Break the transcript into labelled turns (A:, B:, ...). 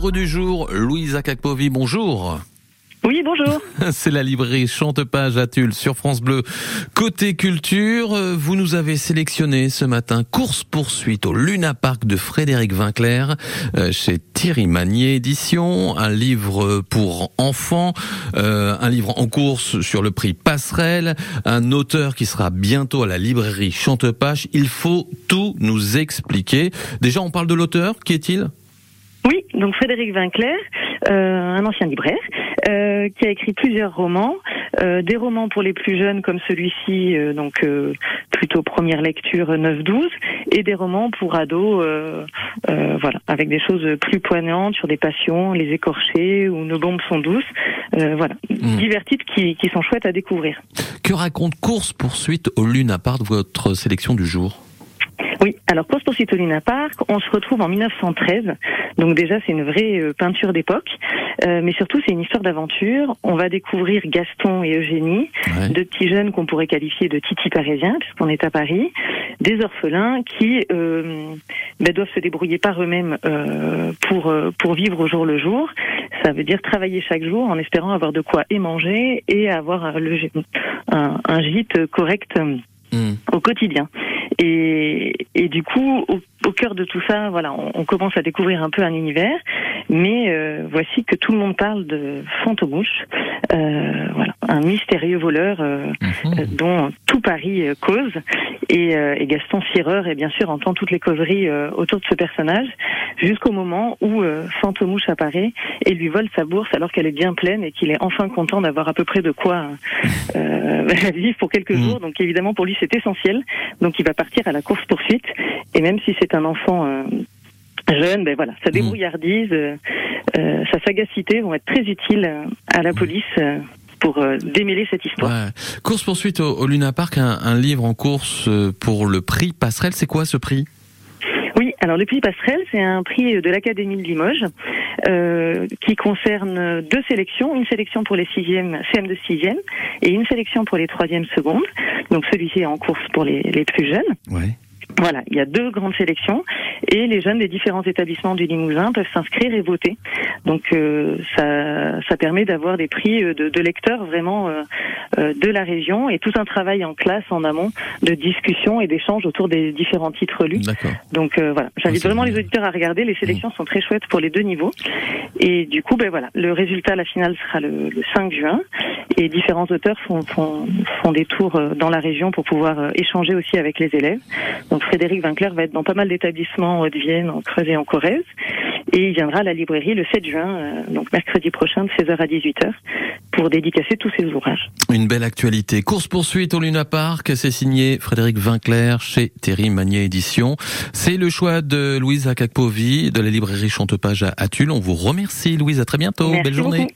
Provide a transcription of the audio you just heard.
A: livre du jour, Louise Akakpovi, bonjour.
B: Oui, bonjour.
A: C'est la librairie Chantepage à Tulle sur France Bleu. Côté culture, vous nous avez sélectionné ce matin Course poursuite au Luna Park de Frédéric Vinclair euh, chez Thierry Magnier édition, un livre pour enfants, euh, un livre en course sur le prix Passerelle, un auteur qui sera bientôt à la librairie Chantepage. Il faut tout nous expliquer. Déjà, on parle de l'auteur. Qui est-il?
B: Oui, donc Frédéric Vinclair, euh, un ancien libraire, euh, qui a écrit plusieurs romans, euh, des romans pour les plus jeunes comme celui-ci, euh, donc plutôt première lecture 9-12, et des romans pour ados, voilà, avec des choses plus poignantes sur des passions, les écorchés ou nos bombes sont douces, voilà, mmh. divers titres qui, qui sont chouettes à découvrir.
A: Que raconte Course poursuite au Luna Park, votre sélection du jour?
B: Oui, alors Luna Park, on se retrouve en 1913, donc déjà c'est une vraie euh, peinture d'époque, euh, mais surtout c'est une histoire d'aventure. On va découvrir Gaston et Eugénie, deux petits jeunes qu'on pourrait qualifier de titi parisiens, puisqu'on est à Paris, des orphelins qui euh, ben, doivent se débrouiller par eux-mêmes euh, pour pour vivre au jour le jour. Ça veut dire travailler chaque jour en espérant avoir de quoi et manger et avoir le, un, un gîte correct. Hmm. au quotidien. Et, et du coup, au, au, cœur de tout ça, voilà, on, on, commence à découvrir un peu un univers. Mais euh, voici que tout le monde parle de Fantomouche, euh, voilà, un mystérieux voleur euh, mhm. dont tout Paris euh, cause. Et, et, Gaston Sireur, et bien sûr, entend toutes les causeries autour de ce personnage, jusqu'au moment où Fantomouche apparaît et lui vole sa bourse alors qu'elle est bien pleine et qu'il est enfin content d'avoir à peu près de quoi vivre pour quelques mhm. jours. Donc évidemment, pour lui, c'est essentiel. Donc il va partir à la course poursuite. Et même si c'est un enfant euh, jeune, ben voilà, sa mm. débrouillardise, euh, euh, sa sagacité vont être très utiles à la mm. police. Pour démêler cette histoire. Ouais.
A: Course poursuite au, Luna Park, un, un, livre en course pour le prix Passerelle. C'est quoi ce prix?
B: Oui, alors le prix Passerelle, c'est un prix de l'Académie de Limoges euh, qui concerne deux sélections, une sélection pour les sixièmes, CM de sixième, et une sélection pour les troisièmes secondes. Donc celui-ci est en course pour les, les plus jeunes. Ouais. Voilà, il y a deux grandes sélections et les jeunes des différents établissements du Limousin peuvent s'inscrire et voter. Donc euh, ça, ça permet d'avoir des prix euh, de, de lecteurs vraiment euh, euh, de la région et tout un travail en classe en amont de discussion et d'échange autour des différents titres lus. Donc voilà, j'invite vraiment les auditeurs à regarder. Les sélections mmh. sont très chouettes pour les deux niveaux. Et du coup, ben voilà, le résultat, la finale sera le, le 5 juin et différents auteurs font, font, font, des tours dans la région pour pouvoir échanger aussi avec les élèves. Donc Frédéric Vinclair va être dans pas mal d'établissements de Vienne, en Creuse et en Corrèze. Et il viendra à la librairie le 7 juin, euh, donc mercredi prochain, de 16h à 18h, pour dédicacer tous ses ouvrages.
A: Une belle actualité. Course poursuite au Luna Park, c'est signé Frédéric Vinclair chez Thierry Magnier Édition. C'est le choix de Louise Akakpovi de la librairie Chantepage à Tulle. On vous remercie Louise, à très bientôt.
B: Belle
A: journée.